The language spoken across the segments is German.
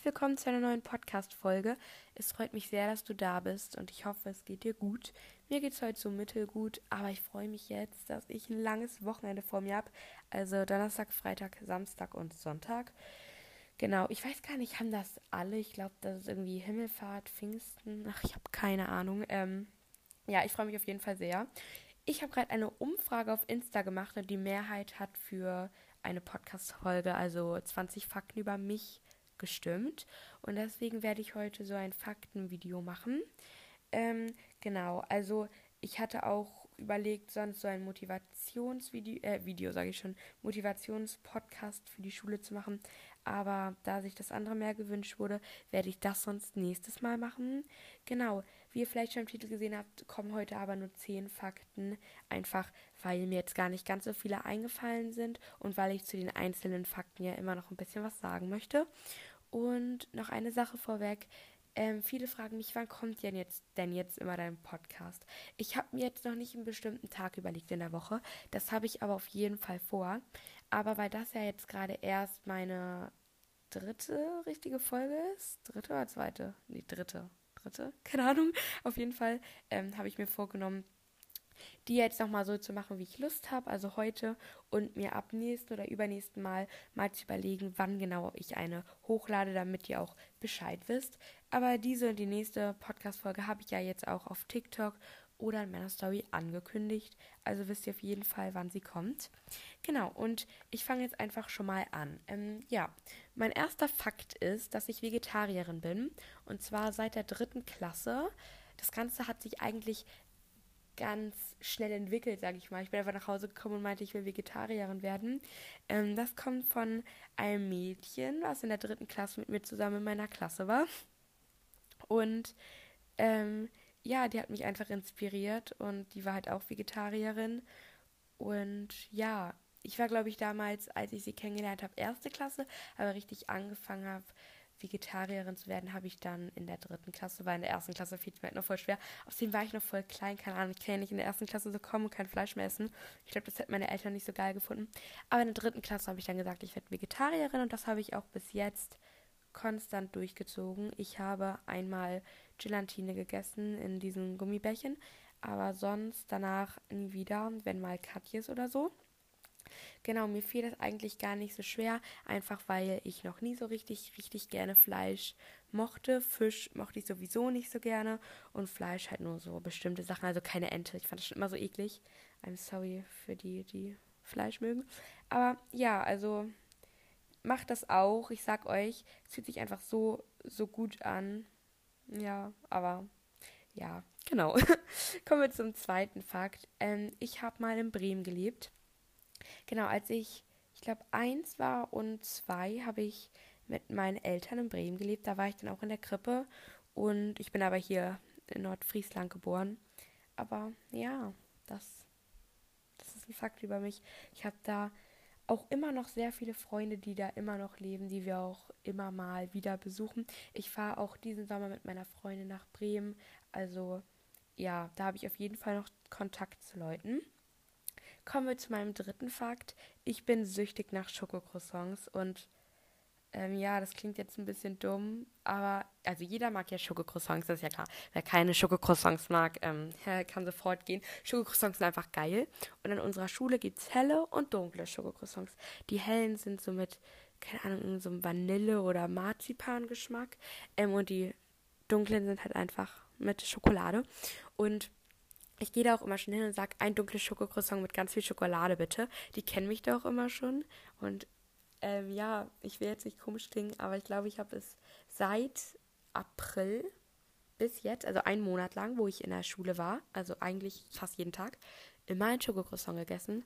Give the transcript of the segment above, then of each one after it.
herzlich willkommen zu einer neuen Podcast-Folge. Es freut mich sehr, dass du da bist und ich hoffe, es geht dir gut. Mir geht es heute so mittelgut, aber ich freue mich jetzt, dass ich ein langes Wochenende vor mir habe. Also Donnerstag, Freitag, Samstag und Sonntag. Genau, ich weiß gar nicht, haben das alle? Ich glaube, das ist irgendwie Himmelfahrt, Pfingsten. Ach, ich habe keine Ahnung. Ähm, ja, ich freue mich auf jeden Fall sehr. Ich habe gerade eine Umfrage auf Insta gemacht und die Mehrheit hat für eine Podcast-Folge, also 20 Fakten über mich gestimmt. Und deswegen werde ich heute so ein Faktenvideo machen. Ähm, genau, also ich hatte auch überlegt, sonst so ein Motivationsvideo, äh, Video sage ich schon, Motivationspodcast für die Schule zu machen. Aber da sich das andere mehr gewünscht wurde, werde ich das sonst nächstes Mal machen. Genau, wie ihr vielleicht schon im Titel gesehen habt, kommen heute aber nur 10 Fakten. Einfach, weil mir jetzt gar nicht ganz so viele eingefallen sind und weil ich zu den einzelnen Fakten ja immer noch ein bisschen was sagen möchte. Und noch eine Sache vorweg. Ähm, viele fragen mich, wann kommt denn jetzt, denn jetzt immer dein Podcast? Ich habe mir jetzt noch nicht einen bestimmten Tag überlegt in der Woche. Das habe ich aber auf jeden Fall vor. Aber weil das ja jetzt gerade erst meine dritte richtige Folge ist, dritte oder zweite? Nee, dritte. Dritte? Keine Ahnung. Auf jeden Fall ähm, habe ich mir vorgenommen, die jetzt nochmal so zu machen, wie ich Lust habe, also heute und mir ab nächsten oder übernächsten Mal mal zu überlegen, wann genau ich eine hochlade, damit ihr auch Bescheid wisst. Aber diese und die nächste Podcast-Folge habe ich ja jetzt auch auf TikTok oder in meiner Story angekündigt. Also wisst ihr auf jeden Fall, wann sie kommt. Genau, und ich fange jetzt einfach schon mal an. Ähm, ja, mein erster Fakt ist, dass ich Vegetarierin bin. Und zwar seit der dritten Klasse. Das Ganze hat sich eigentlich ganz schnell entwickelt, sage ich mal. Ich bin einfach nach Hause gekommen und meinte, ich will Vegetarierin werden. Ähm, das kommt von einem Mädchen, was in der dritten Klasse mit mir zusammen in meiner Klasse war. Und ähm, ja, die hat mich einfach inspiriert und die war halt auch Vegetarierin. Und ja, ich war, glaube ich, damals, als ich sie kennengelernt habe, erste Klasse, aber richtig angefangen habe, Vegetarierin zu werden, habe ich dann in der dritten Klasse, weil in der ersten Klasse fiel es mir halt noch voll schwer. Außerdem war ich noch voll klein, keine Ahnung, ich kann ja nicht in der ersten Klasse so kommen und kein Fleisch mehr essen. Ich glaube, das hätten meine Eltern nicht so geil gefunden. Aber in der dritten Klasse habe ich dann gesagt, ich werde Vegetarierin und das habe ich auch bis jetzt konstant durchgezogen. Ich habe einmal Gelatine gegessen in diesen Gummibärchen, aber sonst danach nie wieder, wenn mal Katjes oder so. Genau, mir fiel das eigentlich gar nicht so schwer, einfach weil ich noch nie so richtig, richtig gerne Fleisch mochte. Fisch mochte ich sowieso nicht so gerne und Fleisch halt nur so bestimmte Sachen, also keine Ente. Ich fand das schon immer so eklig. I'm sorry für die, die Fleisch mögen. Aber ja, also macht das auch. Ich sag euch, es fühlt sich einfach so, so gut an. Ja, aber ja, genau. Kommen wir zum zweiten Fakt. Ähm, ich habe mal in Bremen gelebt. Genau, als ich, ich glaube, eins war und zwei habe ich mit meinen Eltern in Bremen gelebt. Da war ich dann auch in der Krippe und ich bin aber hier in Nordfriesland geboren. Aber ja, das, das ist ein Fakt über mich. Ich habe da auch immer noch sehr viele Freunde, die da immer noch leben, die wir auch immer mal wieder besuchen. Ich fahre auch diesen Sommer mit meiner Freundin nach Bremen. Also ja, da habe ich auf jeden Fall noch Kontakt zu Leuten. Kommen wir zu meinem dritten Fakt. Ich bin süchtig nach Schokocroissants und ähm, ja, das klingt jetzt ein bisschen dumm, aber also jeder mag ja Schokocroissants, das ist ja klar. Wer keine Schokocroissants mag, ähm, kann sofort gehen. Schokocroissants sind einfach geil. Und an unserer Schule gibt es helle und dunkle Schokocroissants. Die hellen sind so mit, keine Ahnung, so einem Vanille- oder Marzipan-Geschmack. Ähm, und die dunklen sind halt einfach mit Schokolade. Und ich gehe da auch immer schon hin und sage, ein dunkles Schokocroissant mit ganz viel Schokolade bitte. Die kennen mich da auch immer schon. Und ähm, ja, ich will jetzt nicht komisch klingen, aber ich glaube, ich habe es seit April bis jetzt, also einen Monat lang, wo ich in der Schule war, also eigentlich fast jeden Tag, immer ein Schokocroissant gegessen.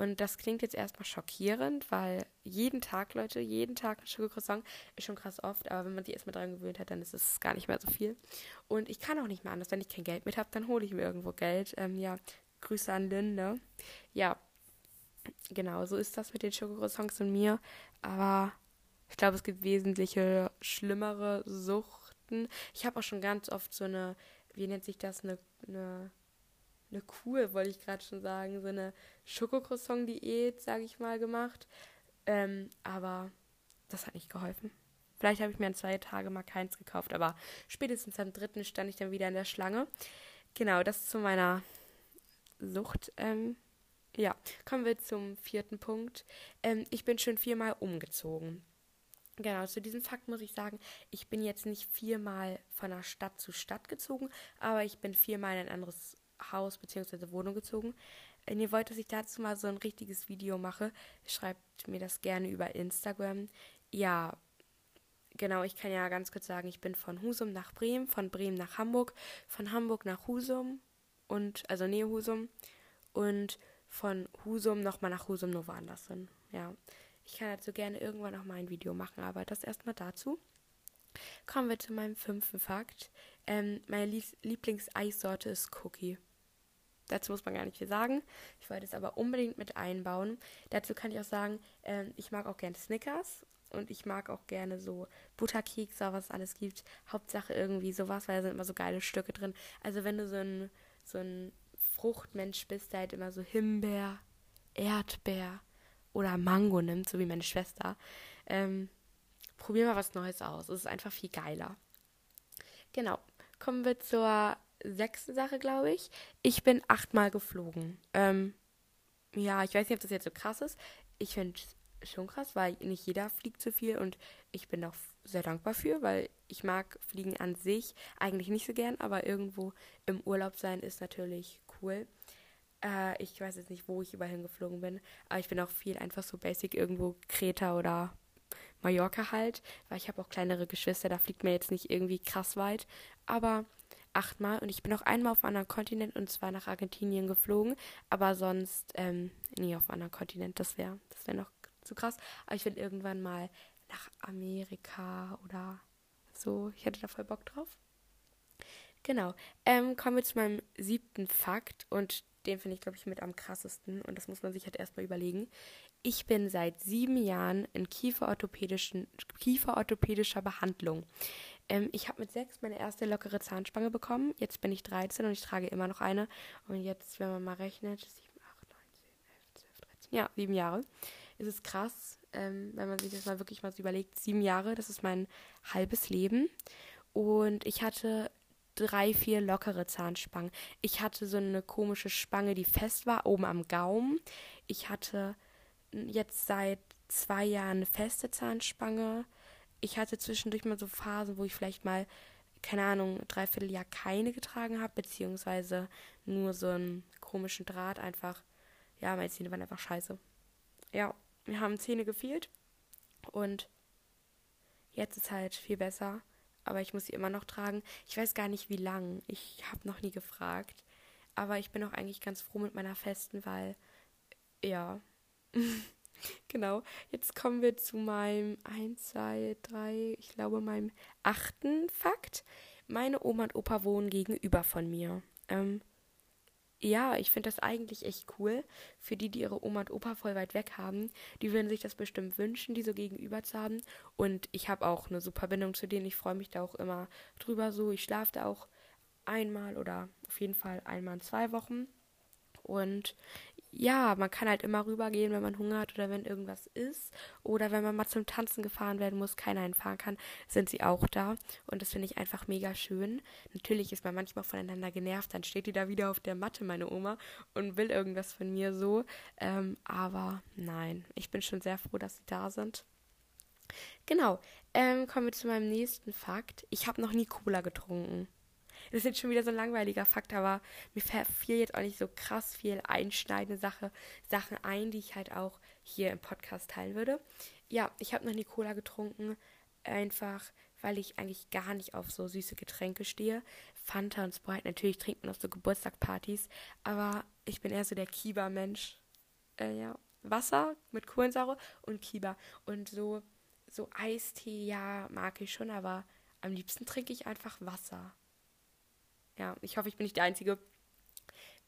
Und das klingt jetzt erstmal schockierend, weil jeden Tag, Leute, jeden Tag ein Schokocroissant ist schon krass oft, aber wenn man sich erstmal dran gewöhnt hat, dann ist es gar nicht mehr so viel. Und ich kann auch nicht mehr anders. Wenn ich kein Geld mit habe, dann hole ich mir irgendwo Geld. Ähm, ja, Grüße an Lynn, ne? Ja, genau, so ist das mit den Schokocroissants und mir. Aber ich glaube, es gibt wesentliche schlimmere Suchten. Ich habe auch schon ganz oft so eine, wie nennt sich das, eine, eine, eine Kur, wollte ich gerade schon sagen, so eine Schokocroissant-Diät, sage ich mal, gemacht. Ähm, aber das hat nicht geholfen. Vielleicht habe ich mir in zwei Tagen mal keins gekauft, aber spätestens am dritten stand ich dann wieder in der Schlange. Genau, das zu meiner Sucht. Ähm, ja, kommen wir zum vierten Punkt. Ähm, ich bin schon viermal umgezogen. Genau, zu diesem Fakt muss ich sagen, ich bin jetzt nicht viermal von der Stadt zu Stadt gezogen, aber ich bin viermal in ein anderes Haus bzw. Wohnung gezogen. Wenn ihr wollt, dass ich dazu mal so ein richtiges Video mache, schreibt mir das gerne über Instagram. Ja, genau, ich kann ja ganz kurz sagen, ich bin von Husum nach Bremen, von Bremen nach Hamburg, von Hamburg nach Husum und also Nähe Husum und von Husum nochmal nach Husum nur woanders hin. Ja, ich kann dazu gerne irgendwann noch mal ein Video machen, aber das erstmal dazu. Kommen wir zu meinem fünften Fakt. Ähm, meine Lieblingseissorte ist Cookie. Dazu muss man gar nicht viel sagen. Ich wollte es aber unbedingt mit einbauen. Dazu kann ich auch sagen, ähm, ich mag auch gerne Snickers und ich mag auch gerne so Butterkekse, was es alles gibt. Hauptsache irgendwie sowas, weil da sind immer so geile Stücke drin. Also wenn du so ein, so ein Fruchtmensch bist, der halt immer so Himbeer, Erdbeer oder Mango nimmt, so wie meine Schwester, ähm, probier mal was Neues aus. Es ist einfach viel geiler. Genau. Kommen wir zur sechsten Sache, glaube ich. Ich bin achtmal geflogen. Ähm, ja, ich weiß nicht, ob das jetzt so krass ist. Ich finde es schon krass, weil nicht jeder fliegt so viel und ich bin auch sehr dankbar für, weil ich mag Fliegen an sich eigentlich nicht so gern, aber irgendwo im Urlaub sein ist natürlich cool. Äh, ich weiß jetzt nicht, wo ich überall hingeflogen bin, aber ich bin auch viel einfach so basic irgendwo Kreta oder Mallorca halt, weil ich habe auch kleinere Geschwister, da fliegt mir jetzt nicht irgendwie krass weit, aber achtmal und ich bin auch einmal auf einem anderen Kontinent und zwar nach Argentinien geflogen, aber sonst ähm, nie auf einem anderen Kontinent, das wäre das wäre noch zu krass, aber ich will irgendwann mal nach Amerika oder so, ich hätte da voll Bock drauf. Genau. Ähm, kommen wir zu meinem siebten Fakt und den finde ich, glaube ich, mit am krassesten und das muss man sich halt erstmal überlegen. Ich bin seit sieben Jahren in kieferorthopädischen, kieferorthopädischer Behandlung. Ähm, ich habe mit sechs meine erste lockere Zahnspange bekommen. Jetzt bin ich 13 und ich trage immer noch eine. Und jetzt, wenn man mal rechnet, 7, 8, 9, 10, 11, 12, 13, ja, sieben Jahre. Es ist krass, ähm, wenn man sich das mal wirklich mal so überlegt. Sieben Jahre, das ist mein halbes Leben. Und ich hatte drei, vier lockere Zahnspangen. Ich hatte so eine komische Spange, die fest war, oben am Gaumen. Ich hatte jetzt seit zwei Jahren eine feste Zahnspange. Ich hatte zwischendurch mal so Phasen, wo ich vielleicht mal, keine Ahnung, dreiviertel Jahr keine getragen habe, beziehungsweise nur so einen komischen Draht einfach. Ja, meine Zähne waren einfach scheiße. Ja, mir haben Zähne gefehlt und jetzt ist halt viel besser aber ich muss sie immer noch tragen. Ich weiß gar nicht, wie lang. Ich habe noch nie gefragt. Aber ich bin auch eigentlich ganz froh mit meiner festen, weil, ja. genau. Jetzt kommen wir zu meinem 1, 2, 3, ich glaube meinem achten Fakt. Meine Oma und Opa wohnen gegenüber von mir. Ähm, ja, ich finde das eigentlich echt cool. Für die, die ihre Oma und Opa voll weit weg haben, die würden sich das bestimmt wünschen, die so gegenüber zu haben. Und ich habe auch eine super Bindung zu denen. Ich freue mich da auch immer drüber so. Ich schlafe da auch einmal oder auf jeden Fall einmal in zwei Wochen. Und ja, man kann halt immer rübergehen, wenn man Hunger hat oder wenn irgendwas ist. Oder wenn man mal zum Tanzen gefahren werden muss, keiner hinfahren kann, sind sie auch da. Und das finde ich einfach mega schön. Natürlich ist man manchmal voneinander genervt, dann steht die da wieder auf der Matte, meine Oma, und will irgendwas von mir so. Ähm, aber nein, ich bin schon sehr froh, dass sie da sind. Genau, ähm, kommen wir zu meinem nächsten Fakt. Ich habe noch nie Cola getrunken. Das ist jetzt schon wieder so ein langweiliger Fakt, aber mir fiel jetzt auch nicht so krass viel einschneidende Sache, Sachen ein, die ich halt auch hier im Podcast teilen würde. Ja, ich habe noch nie Cola getrunken, einfach weil ich eigentlich gar nicht auf so süße Getränke stehe. Fanta und Sprite, natürlich trinkt man auf so Geburtstagpartys, aber ich bin eher so der Kiba-Mensch. Äh, ja, Wasser mit Kohlensäure und Kiba. Und so, so Eistee, ja, mag ich schon, aber am liebsten trinke ich einfach Wasser. Ja, ich hoffe, ich bin nicht die Einzige.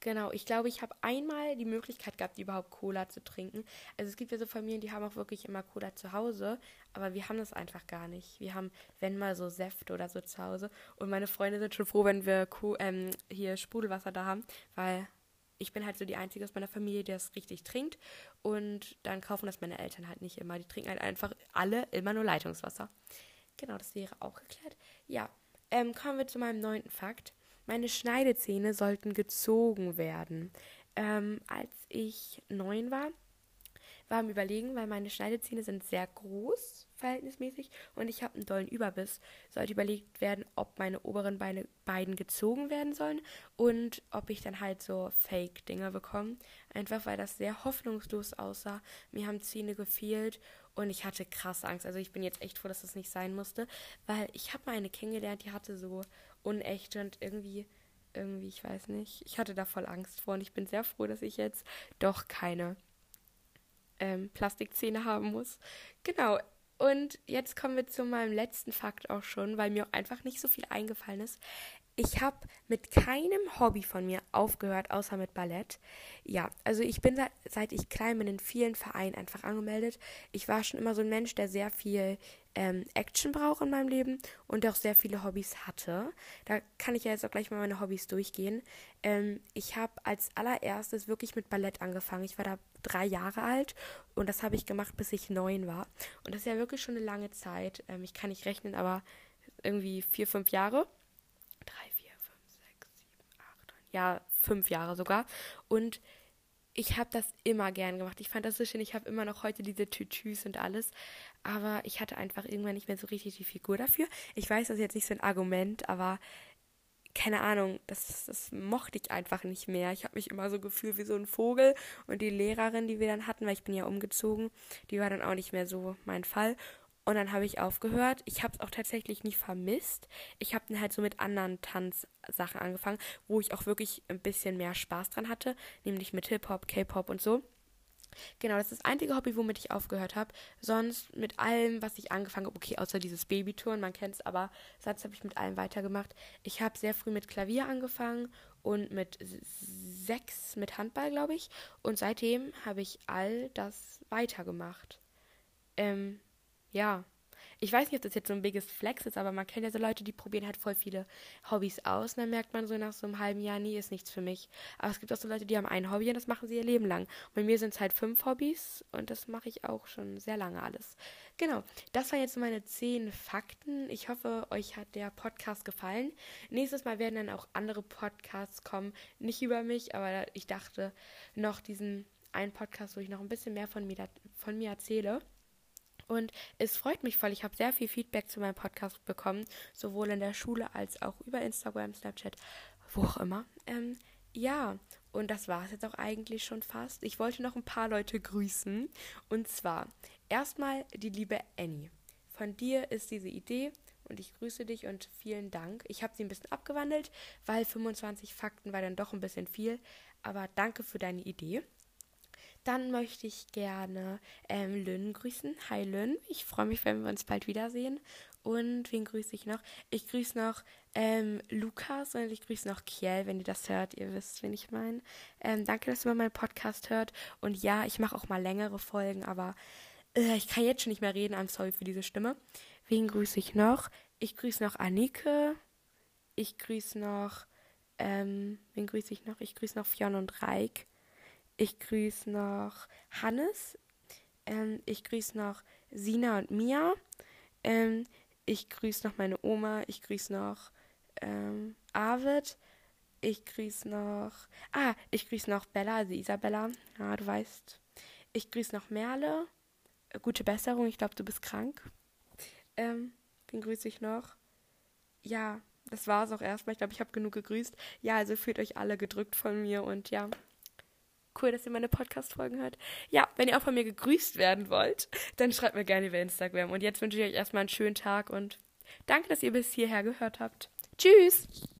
Genau, ich glaube, ich habe einmal die Möglichkeit gehabt, überhaupt Cola zu trinken. Also es gibt ja so Familien, die haben auch wirklich immer Cola zu Hause, aber wir haben das einfach gar nicht. Wir haben, wenn mal so Säfte oder so zu Hause. Und meine Freunde sind schon froh, wenn wir Co ähm, hier Sprudelwasser da haben, weil ich bin halt so die Einzige aus meiner Familie, die das richtig trinkt. Und dann kaufen das meine Eltern halt nicht immer. Die trinken halt einfach alle immer nur Leitungswasser. Genau, das wäre auch geklärt. Ja, ähm, kommen wir zu meinem neunten Fakt. Meine Schneidezähne sollten gezogen werden. Ähm, als ich neun war, war am Überlegen, weil meine Schneidezähne sind sehr groß, verhältnismäßig, und ich habe einen dollen Überbiss. Sollte überlegt werden, ob meine oberen Beine beiden gezogen werden sollen und ob ich dann halt so Fake-Dinger bekomme. Einfach weil das sehr hoffnungslos aussah. Mir haben Zähne gefehlt und ich hatte krasse Angst. Also ich bin jetzt echt froh, dass das nicht sein musste, weil ich habe mal eine kennengelernt, die hatte so unechte und irgendwie irgendwie, ich weiß nicht, ich hatte da voll Angst vor und ich bin sehr froh, dass ich jetzt doch keine ähm, Plastikzähne haben muss. Genau. Und jetzt kommen wir zu meinem letzten Fakt auch schon, weil mir auch einfach nicht so viel eingefallen ist. Ich habe mit keinem Hobby von mir aufgehört, außer mit Ballett. Ja, also ich bin seit, seit ich klein bin in vielen Vereinen einfach angemeldet. Ich war schon immer so ein Mensch, der sehr viel ähm, Action braucht in meinem Leben und auch sehr viele Hobbys hatte. Da kann ich ja jetzt auch gleich mal meine Hobbys durchgehen. Ähm, ich habe als allererstes wirklich mit Ballett angefangen. Ich war da drei Jahre alt und das habe ich gemacht, bis ich neun war. Und das ist ja wirklich schon eine lange Zeit. Ähm, ich kann nicht rechnen, aber irgendwie vier, fünf Jahre. Drei, vier, fünf, sechs, sieben, acht, neun. Ja, fünf Jahre sogar. Und ich habe das immer gern gemacht. Ich fand das so schön. Ich habe immer noch heute diese Tütüs und alles. Aber ich hatte einfach irgendwann nicht mehr so richtig die Figur dafür. Ich weiß, das ist jetzt nicht so ein Argument, aber keine Ahnung, das, das mochte ich einfach nicht mehr. Ich habe mich immer so gefühlt wie so ein Vogel. Und die Lehrerin, die wir dann hatten, weil ich bin ja umgezogen, die war dann auch nicht mehr so mein Fall. Und dann habe ich aufgehört. Ich habe es auch tatsächlich nicht vermisst. Ich habe dann halt so mit anderen Tanzsachen angefangen, wo ich auch wirklich ein bisschen mehr Spaß dran hatte, nämlich mit Hip-Hop, K-Pop und so. Genau, das ist das einzige Hobby, womit ich aufgehört habe. Sonst mit allem, was ich angefangen habe, okay, außer dieses Babytouren, man kennt es, aber sonst habe ich mit allem weitergemacht. Ich habe sehr früh mit Klavier angefangen und mit sechs mit Handball, glaube ich. Und seitdem habe ich all das weitergemacht. Ähm, ja. Ich weiß nicht, ob das jetzt so ein biggest Flex ist, aber man kennt ja so Leute, die probieren halt voll viele Hobbys aus. Und dann merkt man so nach so einem halben Jahr, nee, ist nichts für mich. Aber es gibt auch so Leute, die haben ein Hobby und das machen sie ihr Leben lang. Und bei mir sind es halt fünf Hobbys und das mache ich auch schon sehr lange alles. Genau, das waren jetzt meine zehn Fakten. Ich hoffe, euch hat der Podcast gefallen. Nächstes Mal werden dann auch andere Podcasts kommen. Nicht über mich, aber ich dachte noch diesen einen Podcast, wo ich noch ein bisschen mehr von mir, von mir erzähle. Und es freut mich voll. Ich habe sehr viel Feedback zu meinem Podcast bekommen, sowohl in der Schule als auch über Instagram, Snapchat, wo auch immer. Ähm, ja, und das war es jetzt auch eigentlich schon fast. Ich wollte noch ein paar Leute grüßen. Und zwar erstmal die liebe Annie. Von dir ist diese Idee und ich grüße dich und vielen Dank. Ich habe sie ein bisschen abgewandelt, weil 25 Fakten war dann doch ein bisschen viel. Aber danke für deine Idee. Dann möchte ich gerne ähm, Lynn grüßen. Hi Lynn, ich freue mich, wenn wir uns bald wiedersehen. Und wen grüße ich noch? Ich grüße noch ähm, Lukas und ich grüße noch Kiel, wenn ihr das hört. Ihr wisst, wen ich meine. Ähm, danke, dass ihr meinen Podcast hört. Und ja, ich mache auch mal längere Folgen, aber äh, ich kann jetzt schon nicht mehr reden. I'm sorry für diese Stimme. Wen grüße ich noch? Ich grüße noch Annike. Ich grüße noch, ähm, wen grüße ich noch? Ich grüße noch Fionn und Reik. Ich grüße noch Hannes. Ähm, ich grüße noch Sina und Mia. Ähm, ich grüße noch meine Oma. Ich grüße noch ähm, Arvid. Ich grüße noch. Ah, ich grüße noch Bella, also Isabella. Ja, du weißt. Ich grüße noch Merle. Gute Besserung, ich glaube, du bist krank. Ähm, wen grüße ich noch? Ja, das war es auch erstmal. Ich glaube, ich habe genug gegrüßt. Ja, also fühlt euch alle gedrückt von mir und ja, Cool, dass ihr meine Podcast-Folgen hört. Ja, wenn ihr auch von mir gegrüßt werden wollt, dann schreibt mir gerne über Instagram. Und jetzt wünsche ich euch erstmal einen schönen Tag und danke, dass ihr bis hierher gehört habt. Tschüss!